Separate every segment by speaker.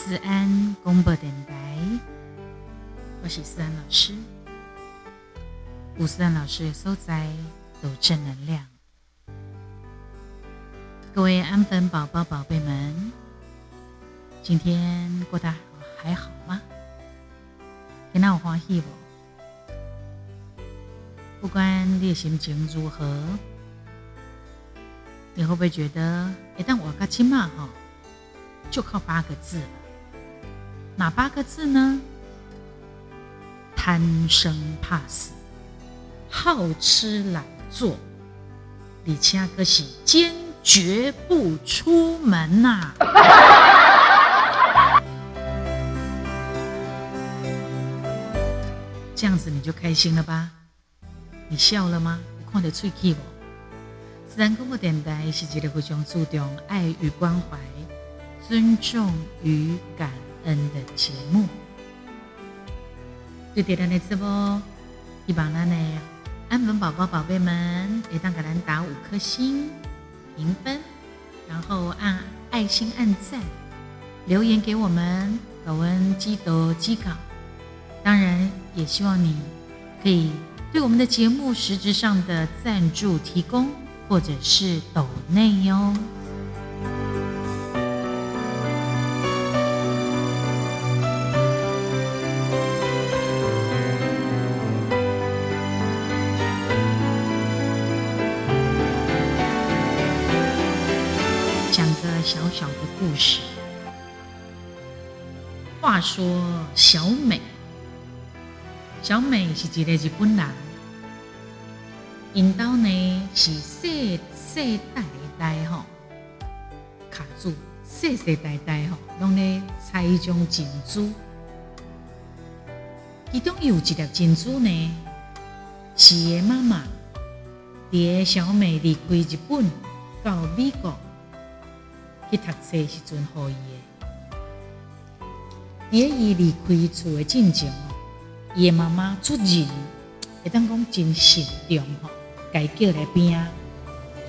Speaker 1: 思安公播电台，我是思安老师。吴思安老师的所在都正能量。各位安粉宝宝、宝贝们，今天过得还好吗？今天有欢喜不？不管你的心情如何，你会不会觉得，一旦我卡亲嘛哈，就靠八个字了？哪八个字呢？贪生怕死，好吃懒做，而且可是坚决不出门呐、啊！这样子你就开心了吧？你笑了吗？你看得出气不？自然公播电台是一个非常注重爱与关怀、尊重与感恩的节目。对点亮的直播，希望咱的安粉宝宝、宝贝们，会当给咱打五颗星评分，然后按爱心按赞，留言给我们，搞文基德基稿。当然，也希望你可以对我们的节目实质上的赞助提供，或者是抖内哟。故事。话说小美。小美是一个日本人，因兜呢是世世代代吼，卡住世世代代吼，拢咧采一种珍珠，其中有一粒珍珠呢，是伊妈妈伫小美离开日本到美国去读书时阵予伊的，伫伊离开厝的进前。伊妈妈出人，会当讲真慎重吼，该叫来边啊，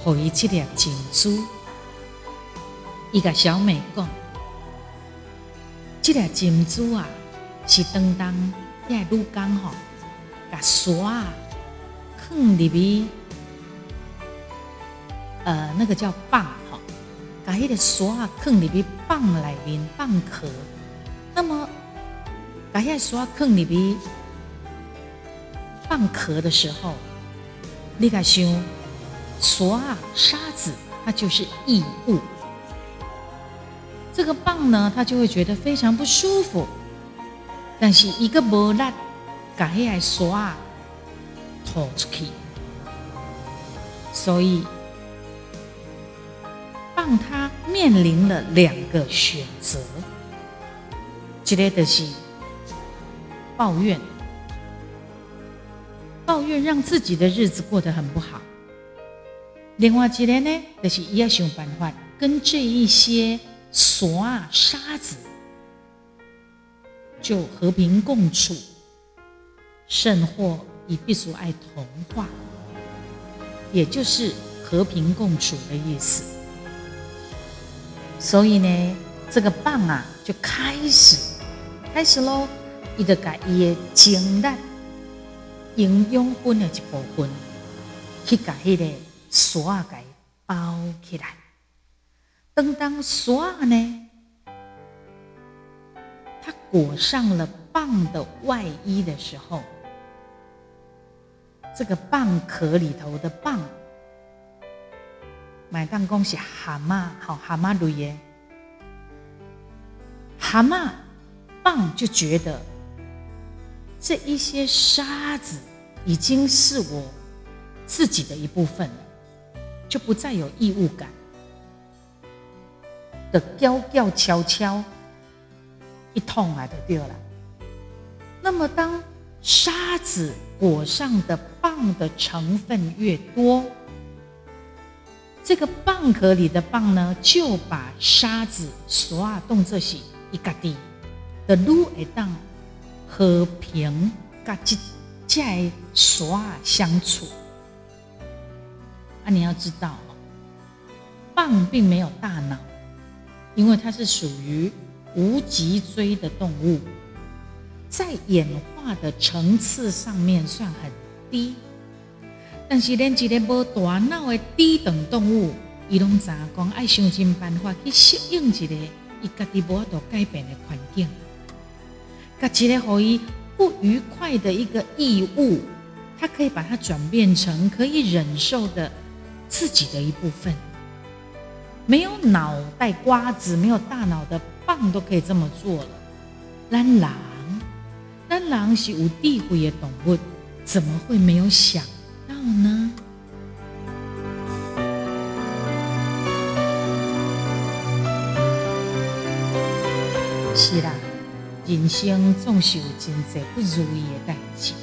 Speaker 1: 予伊这粒珍珠。伊甲小美讲，即粒珍珠啊，是当当遐女工吼，甲沙啊，放入去，呃，那个叫棒吼，甲迄个沙啊，放入去蚌里面蚌壳，那么。把遐沙放入去蚌壳的时候，你敢想沙啊沙子，它就是异物。这个蚌呢，它就会觉得非常不舒服。但是一个无力，把遐沙啊吐出去，所以让他面临了两个选择，一个就是。抱怨，抱怨让自己的日子过得很不好。另外一个呢，就是要想办法跟这一些沙沙子就和平共处，甚或以必须爱同化，也就是和平共处的意思。所以呢，这个蚌啊，就开始开始喽。伊就把伊的精力、营养分的一部分，去把迄个沙给包起来。等当沙呢，它裹上了蚌的外衣的时候，这个蚌壳里头的蚌，买当讲是蛤蟆，好蛤蟆类的蛤蟆蚌就觉得。这一些沙子已经是我自己的一部分了，就不再有异物感的，娇娇悄悄一通来的掉了。那么，当沙子裹上的蚌的成分越多，这个蚌壳里的蚌呢，就把沙子所啊动作是一个地的路会当。和平跟这这沙相处啊！你要知道，蚌并没有大脑，因为它是属于无脊椎的动物，在演化的层次上面算很低。但是连一个无大脑的低等动物，伊拢知影讲爱想尽办法去适应一个伊家己无法度改变的环境，甲一个互伊不愉快的一个异物，它可以把它转变成可以忍受的自己的一部分。没有脑袋瓜子、没有大脑的棒都可以这么做了。咱人，咱人是有智慧的动物，怎么会没有想？呢？是啦，人生总是有真侪不如意的代志，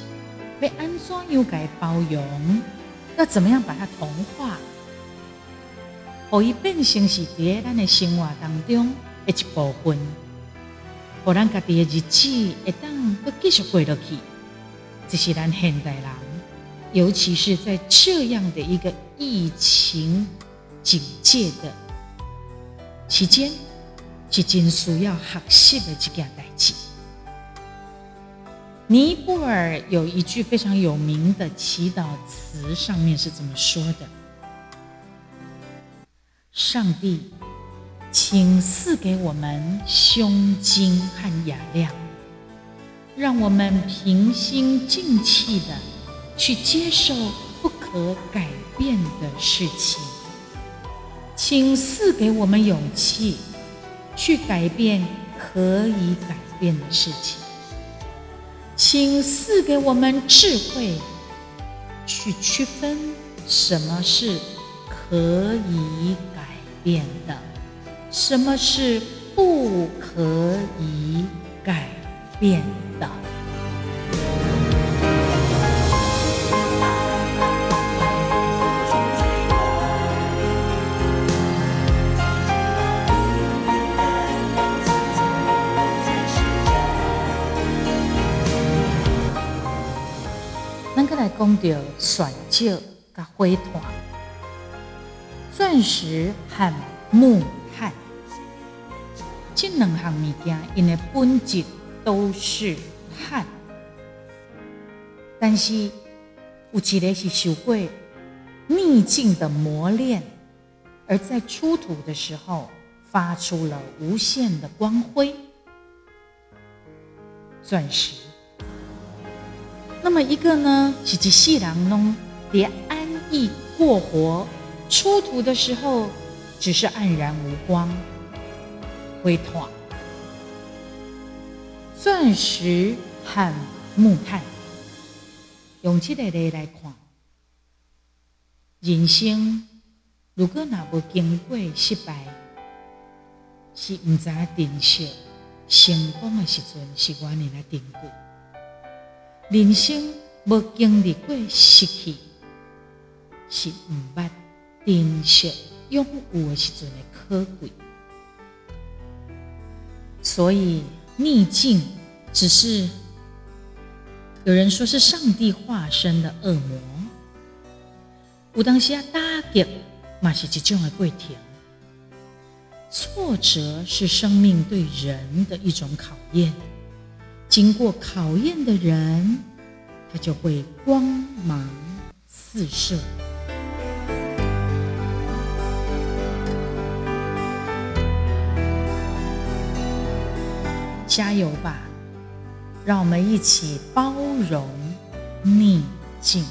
Speaker 1: 要安怎样该包容？要怎么样把它同化？可以变成是在咱的生活当中的一部分，让咱家己的日子会当都继续过落去。这是咱现代人。尤其是在这样的一个疫情警戒的期间，是真需要学习的这件代志。尼泊尔有一句非常有名的祈祷词，上面是这么说的：“上帝，请赐给我们胸襟和雅量，让我们平心静气的。”去接受不可改变的事情，请赐给我们勇气，去改变可以改变的事情，请赐给我们智慧，去区分什么是可以改变的，什么是不可以改变选石甲火炭，钻石和木炭，这两项物件，因的本质都是碳，但是有一个是受过逆境的磨练，而在出土的时候发出了无限的光辉，钻石。那么一个呢，是一世人拢连安逸过活，出土的时候只是黯然无光。灰炭、钻石和木炭，用这个例来看，人生如果若无经过失败，是唔知珍惜成功的时阵，是我呢来珍贵。人生没经历过失去，是唔捌珍惜拥有的时阵的可贵。所以逆境只是有人说是上帝化身的恶魔，有当时啊打击嘛是一种的过程。挫折是生命对人的一种考验。经过考验的人，他就会光芒四射。加油吧，让我们一起包容逆境。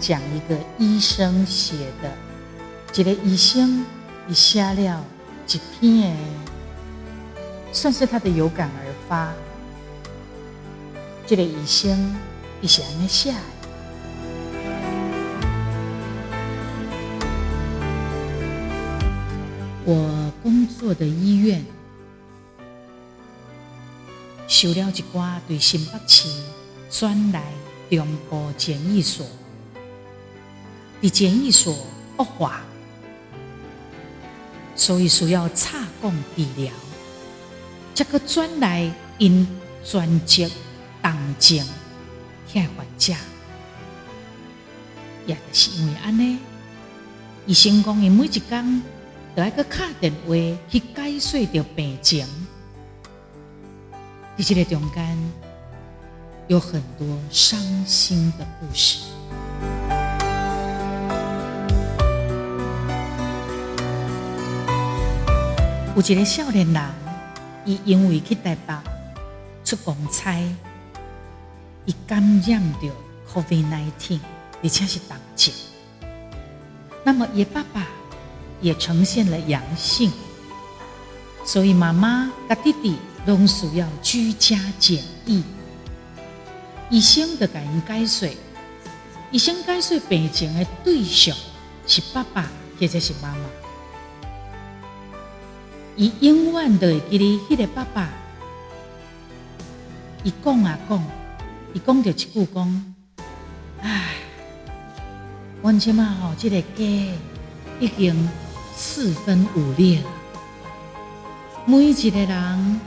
Speaker 1: 讲一个医生写的，这个医生一写了一篇，算是他的有感而发。这个医生伊是安尼写的，我工作的医院收了一寡对新北市转来中部检疫所。的检疫所恶化，所以需要插管治疗。这个转来因专职动静遐患者，也就是因为安尼，医生讲伊每一工都要去敲电话去解说着病情。在这个中间，有很多伤心的故事。有一个少年人，伊因为去台北出公差，伊感染着 COVID-19，而且是重症。那么，伊爸爸也呈现了阳性，所以妈妈甲弟弟拢需要居家检疫。医生就甲因解说，医生解说病情的对象是爸爸或者是妈妈。伊永远都会记得迄个爸爸，伊讲啊讲，伊讲着一句讲，唉，阮即马吼，即个家已经四分五裂了，每一个人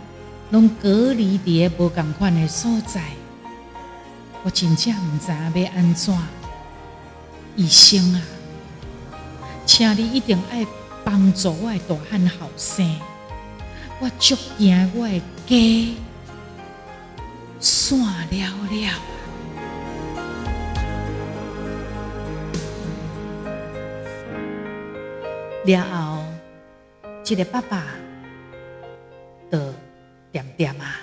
Speaker 1: 拢隔离伫个无共款的所在，我真正毋知影要安怎，医生啊，请你一定爱。帮助我的大汉后生，我足惊我的家散了了。了后，这个爸爸的点点啊，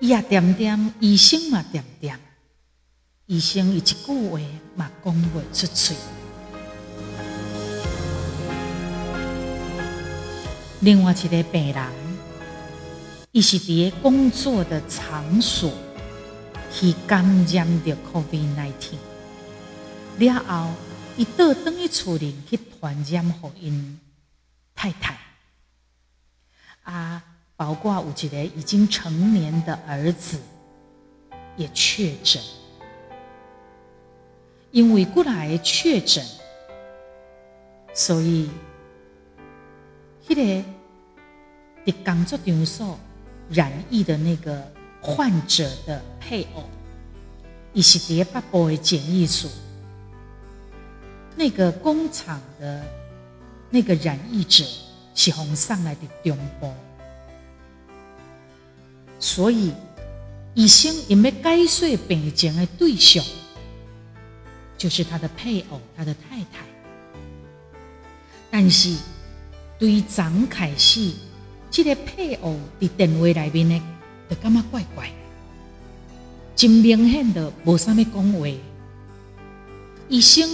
Speaker 1: 伊也点点，医生嘛点点，医生一句话嘛讲不出嘴。另外一个病人，伊是伫个工作的场所去感染着 COVID-19，了后伊倒转去厝里去传染给因太太，啊，包括有一个已经成年的儿子也确诊，因为过来确诊，所以。迄个的工作场所染疫的那个患者的配偶，伊是伫个北部的检疫所，那个工厂的那个染疫者是从上来的中部，所以医生因要解说病情的对象，就是他的配偶，他的太太，但是。对于张凯西，这个配偶在电话里面呢，就感觉怪怪，真明显的无啥物讲话。医生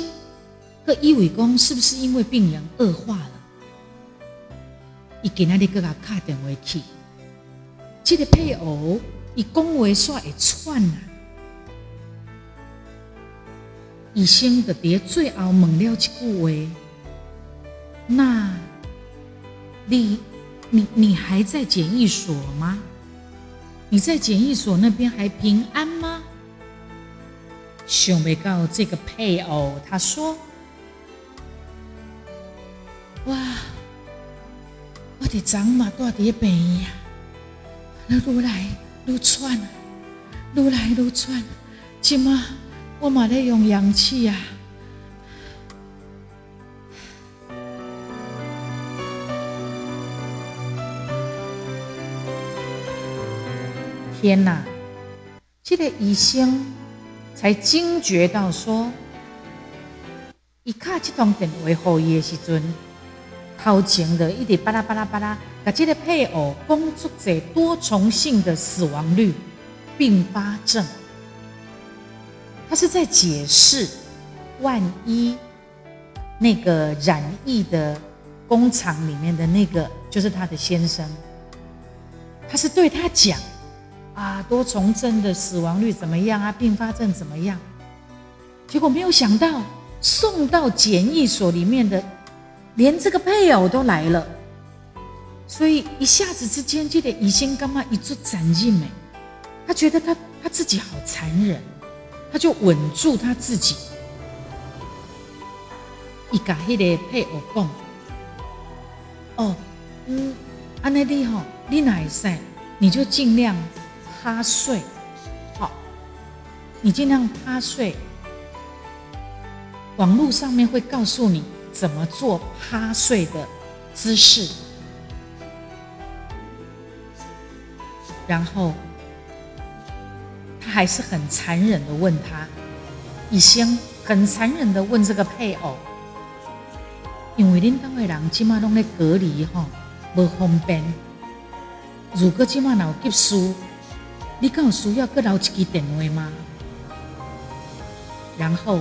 Speaker 1: 个以为讲是不是因为病人恶化了？伊今仔日搁甲打电话去，这个配偶伊讲话煞会喘啊。医生就伫最后问了一句话，那。你你你还在检疫所吗？你在检疫所那边还平安吗？想没到这个配偶，他说：“哇，我的长马多的病呀，那愈来愈喘，愈来愈喘，今嘛我嘛在用氧气呀。”天哪！这个医生才惊觉到说，一卡这通电话给伊的时阵，头前的一直巴拉巴拉巴拉，把这个配偶工作者多重性的死亡率并发症，他是在解释，万一那个染疫的工厂里面的那个就是他的先生，他是对他讲。啊，多重症的死亡率怎么样啊？并发症怎么样？结果没有想到，送到检疫所里面的，连这个配偶都来了，所以一下子之间，这个医生干嘛一做斩印没？他觉得他他自己好残忍，他就稳住他自己，伊甲迄个配偶讲：“哦，嗯，安尼你吼，你哪会使，你就尽量趴睡，好，你尽量趴睡。网络上面会告诉你怎么做趴睡的姿势。”然后，他还是很残忍的问他，医生很残忍的问这个配偶，因为恁当的人今嘛拢在隔离吼，不方便。如果今嘛有急事，你敢有需要阁留一支电话吗？然后，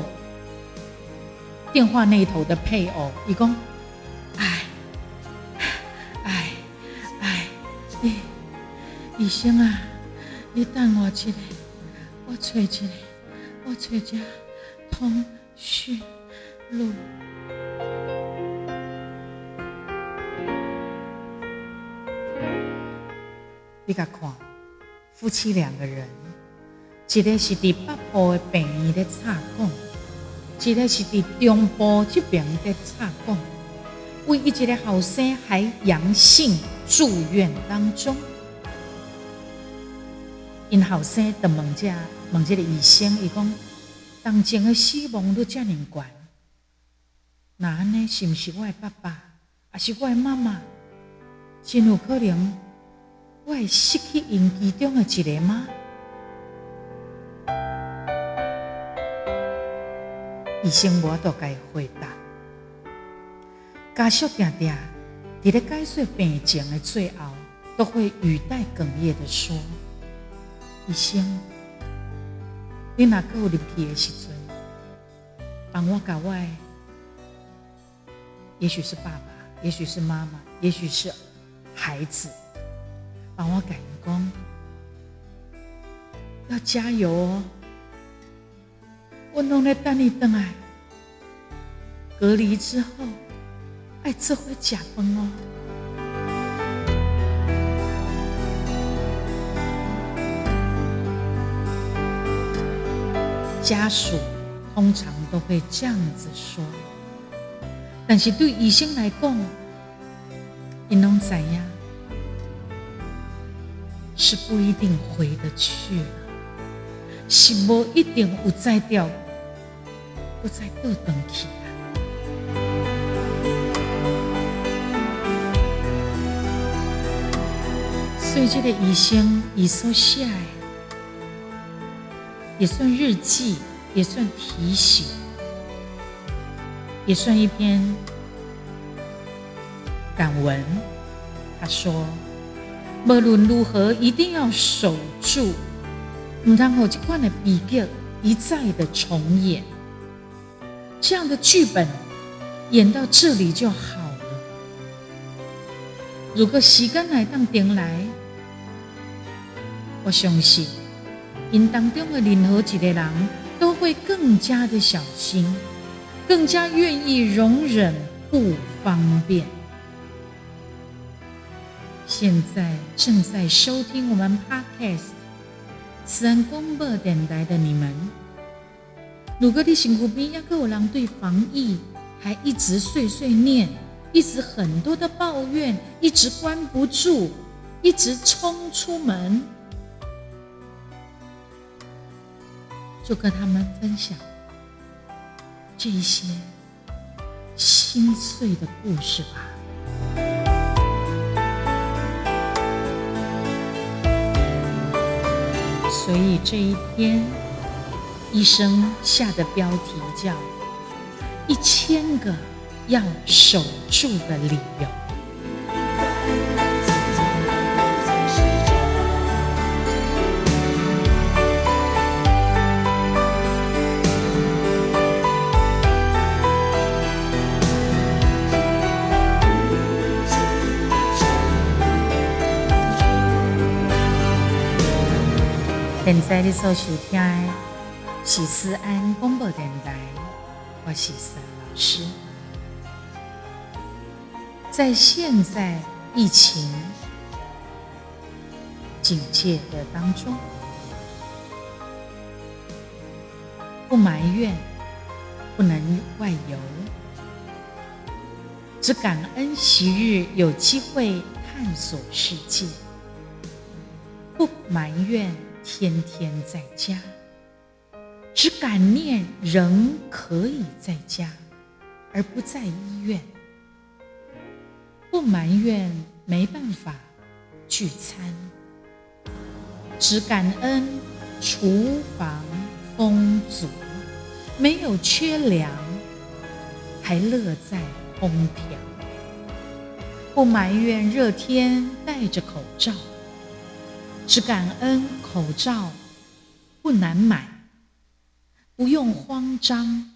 Speaker 1: 电话那头的配偶伊讲，哎，哎，哎，你。医生啊，你等我一下，我找一下，我找一下通讯录。你甲看，夫妻两个人，一个是伫北部的病院咧插管，一个是伫中部这边咧插管，唯一一个后生还阳性住院当中。因后生就问这问这个医生，伊讲当前的死亡率这么悬，那安尼是毋是我的爸爸，还是我的妈妈？真有可能我会失去因其中的一个吗？医生我都该回答。家属定定伫咧解说病情的最后，都会语带哽咽的说。医生，你若阁有入去的时阵，帮我甲我，也许是爸爸，也许是妈妈，也许是孩子，帮我感恩，要加油哦！我拢在等你等来，隔离之后，爱做伙食饭哦。家属通常都会这样子说，但是对医生来讲，你能怎样？是不一定回得去了，是不一定有再掉，不再倒转去了。所以这个医生伊所写的。也算日记，也算提醒，也算一篇感文。他说：“无论如何，一定要守住，唔通让这款的悲剧一再的重演。这样的剧本演到这里就好了。如果时间来当定来，我相信。”因当中的任何一个人都会更加的小心，更加愿意容忍不方便。现在正在收听我们 Podcast 慈安广播电台的你们，如果你身边也有人对防疫还一直碎碎念，一直很多的抱怨，一直关不住，一直冲出门。就跟他们分享这些心碎的故事吧。所以这一天，医生下的标题叫“一千个要守住的理由”。现在你所收听的是思安广播电台，我是思安老师。在现在疫情警戒的当中，不埋怨，不能外游，只感恩昔日有机会探索世界，不埋怨天天在家，只感念仍可以在家，而不在医院，不埋怨没办法聚餐，只感恩厨房丰足，没有缺粮，还乐在。空调，不埋怨热天戴着口罩，只感恩口罩不难买，不用慌张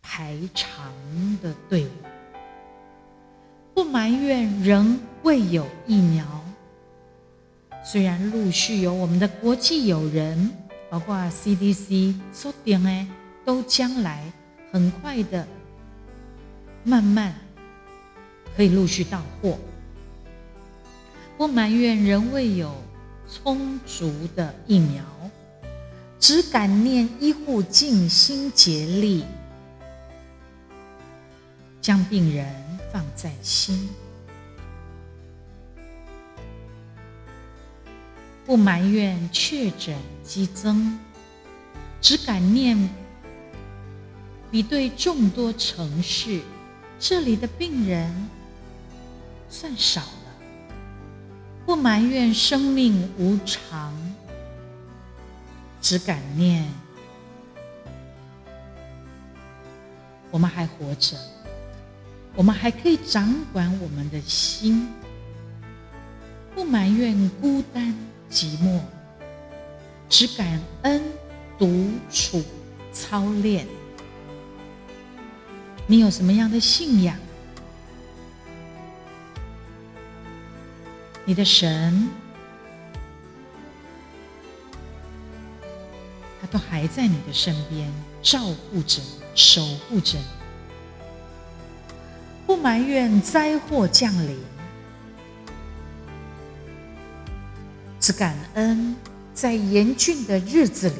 Speaker 1: 排长的队伍，不埋怨仍未有疫苗。虽然陆续有我们的国际友人，包括 CDC 说定诶，都将来很快的。慢慢可以陆续到货，不埋怨仍未有充足的疫苗，只感念医护尽心竭力，将病人放在心，不埋怨确诊激增，只感念比对众多城市。这里的病人算少，不埋怨生命无常，只感念我们还活着，我们还可以掌管我们的心，不埋怨孤单寂寞，只感恩独处操练。你有什么样的信仰？你的神，他都还在你的身边，照顾着，守护着你。不埋怨灾祸降临，只感恩在严峻的日子里，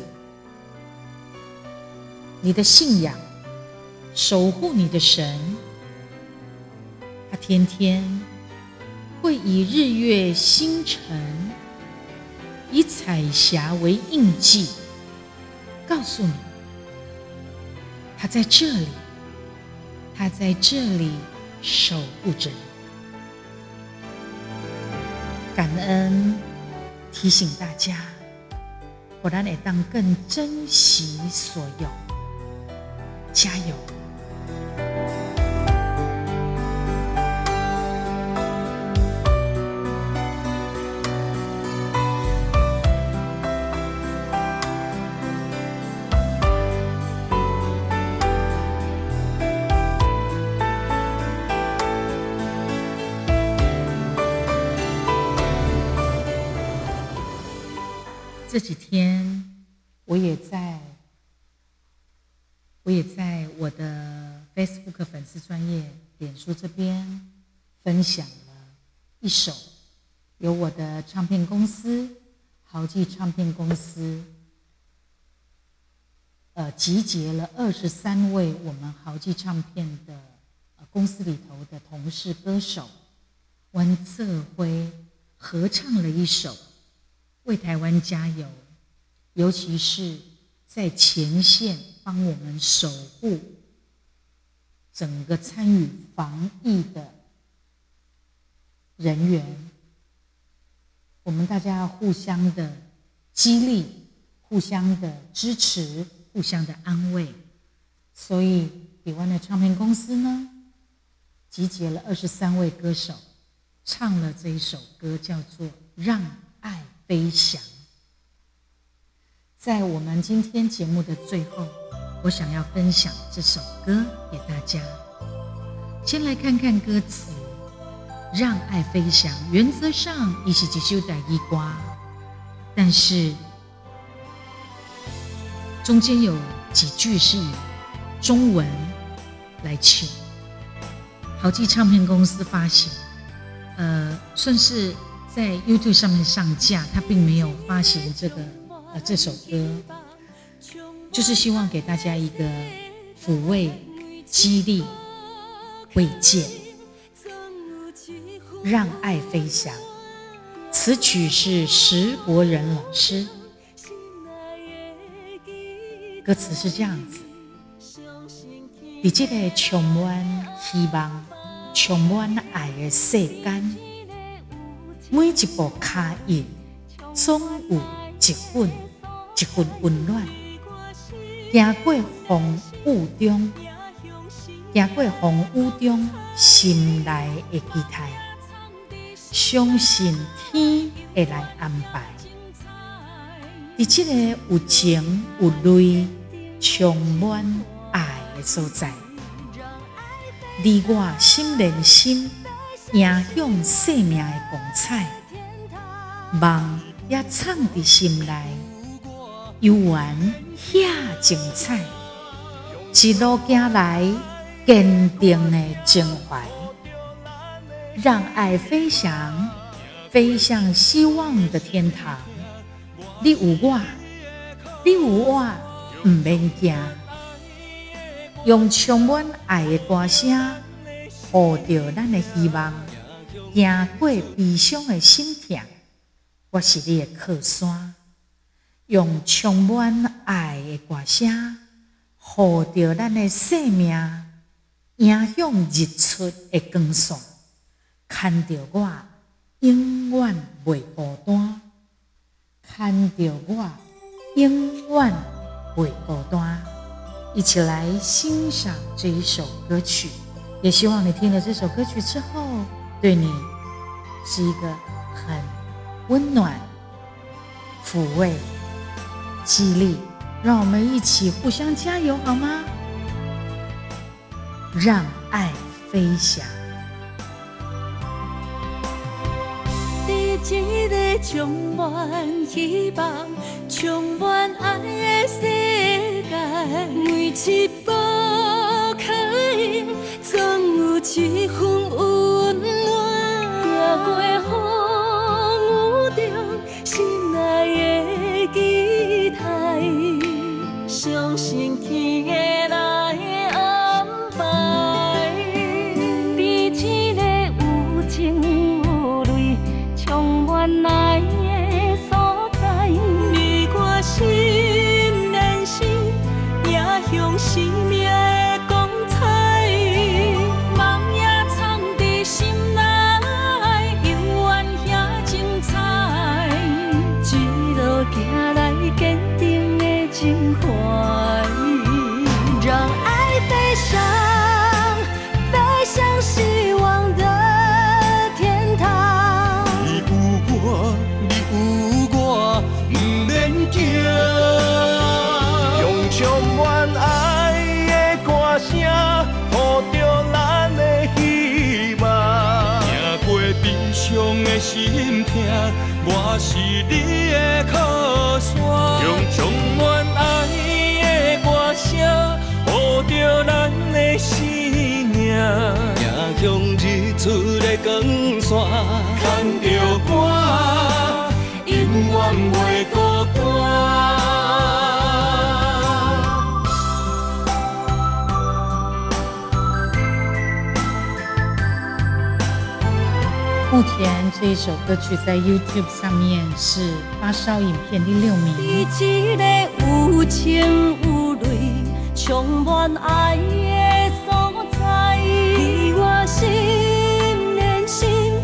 Speaker 1: 你的信仰。守护你的神，他天天会以日月星辰、以彩霞为印记，告诉你，他在这里，他在这里守护着你。感恩提醒大家，我让你当更珍惜所有，加油！Facebook 粉丝专业脸书这边分享了一首由我的唱片公司豪记唱片公司，呃，集结了二十三位我们豪记唱片的公司里头的同事歌手，温泽辉合唱了一首。为台湾加油，尤其是在前线帮我们守护整个参与防疫的人员，我们大家互相的激励，互相的支持，互相的安慰。所以，台湾的唱片公司呢，集结了二十三位歌手，唱了这一首歌，叫做《让爱》。飞翔，在我们今天节目的最后，我想要分享这首歌给大家。先来看看歌词：“让爱飞翔，原则上一起接收带一瓜，但是中间有几句是以中文来唱。豪记唱片公司发行，呃，算是。”在 YouTube 上面上架，他并没有发行这个呃这首歌，就是希望给大家一个抚慰、激励、慰藉。让爱飞翔。此曲是石国人老师，歌词是这样子：在这个充满希望、充满爱的世间，每一步脚印总有一份一份温暖。行过风雨中，行过风雨中，心内的期待，相信。天会来安排，在这个有情有泪、充满爱的所在，你我心连心，影响生命的光彩，梦也藏在心内，悠远遐精彩，一路走来，坚定的情怀，让爱飞翔。飞向希望的天堂，你有我，你有我，唔免惊。用充满爱的歌声，呼着咱的希望，行过悲伤的心痛。我是你的靠山。用充满爱的歌声，呼着咱的生命，迎向日出的光线，牵着我。永远袂孤单，牵着我，永远袂孤单。一起来欣赏这一首歌曲，也希望你听了这首歌曲之后，对你是一个很温暖、抚慰、激励。让我们一起互相加油，好吗？让爱飞翔。
Speaker 2: 一个充满希望、充满爱的世界，每一步脚印总有一份
Speaker 1: 目前这一首歌曲在 YouTube 上面是发烧影片第六名。
Speaker 2: 在一个有情有泪、充满爱的所在，你我心连心，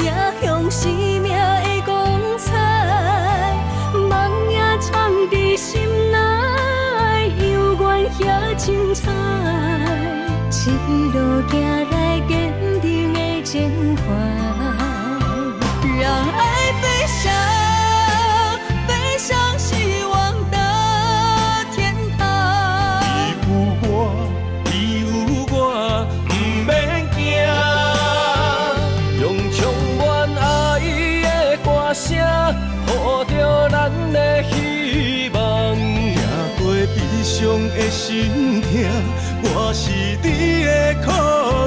Speaker 2: 迎向生命的光彩，梦也藏在心内，犹原遐精彩，一路走心痛，我是你的靠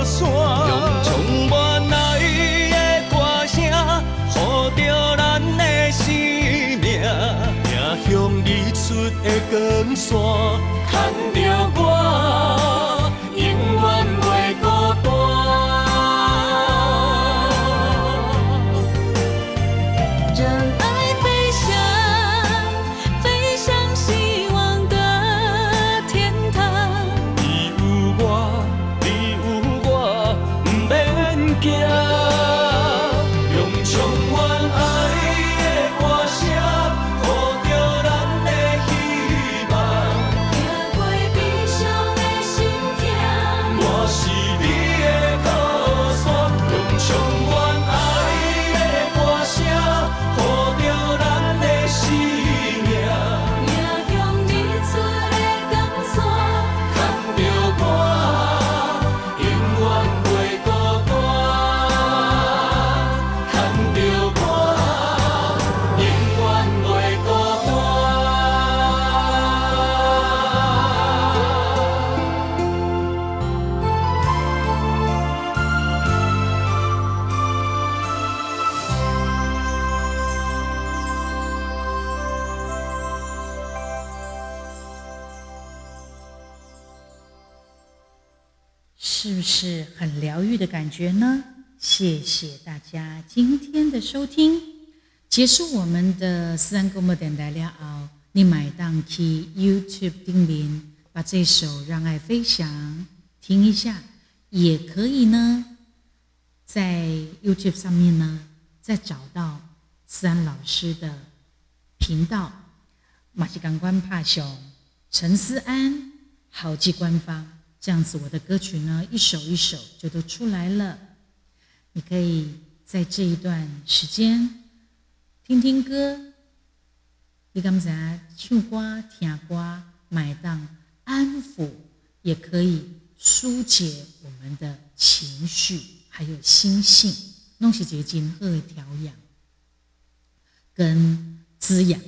Speaker 2: 山。用充满爱的歌声，护着咱的生命，迎向日出的光线。看着我，
Speaker 1: 觉呢？谢谢大家今天的收听。结束我们的思安广播电台了哦，你买档去 YouTube 订阅，把这首《让爱飞翔》听一下，也可以呢，在 YouTube 上面呢，再找到思安老师的频道，马戏港官怕熊陈思安好记官方。这样子，我的歌曲呢，一首一首就都出来了。你可以在这一段时间听听歌，你刚才唱歌、听歌、买单、安抚，也可以疏解我们的情绪，还有心性，弄些结晶和调养跟滋养。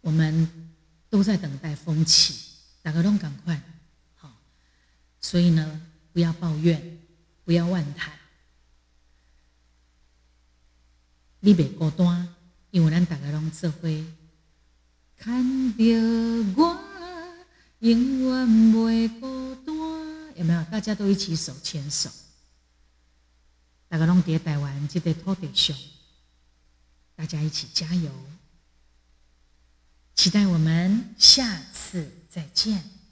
Speaker 1: 我们都在等待风起。大家拢赶快，好，所以呢，不要抱怨，不要妄谈，你别孤单，因为咱大家拢做伙，看到我永远袂孤单，有没有？大家都一起手牵手，大家拢在台湾这个土地上，大家一起加油，期待我们下次。再见。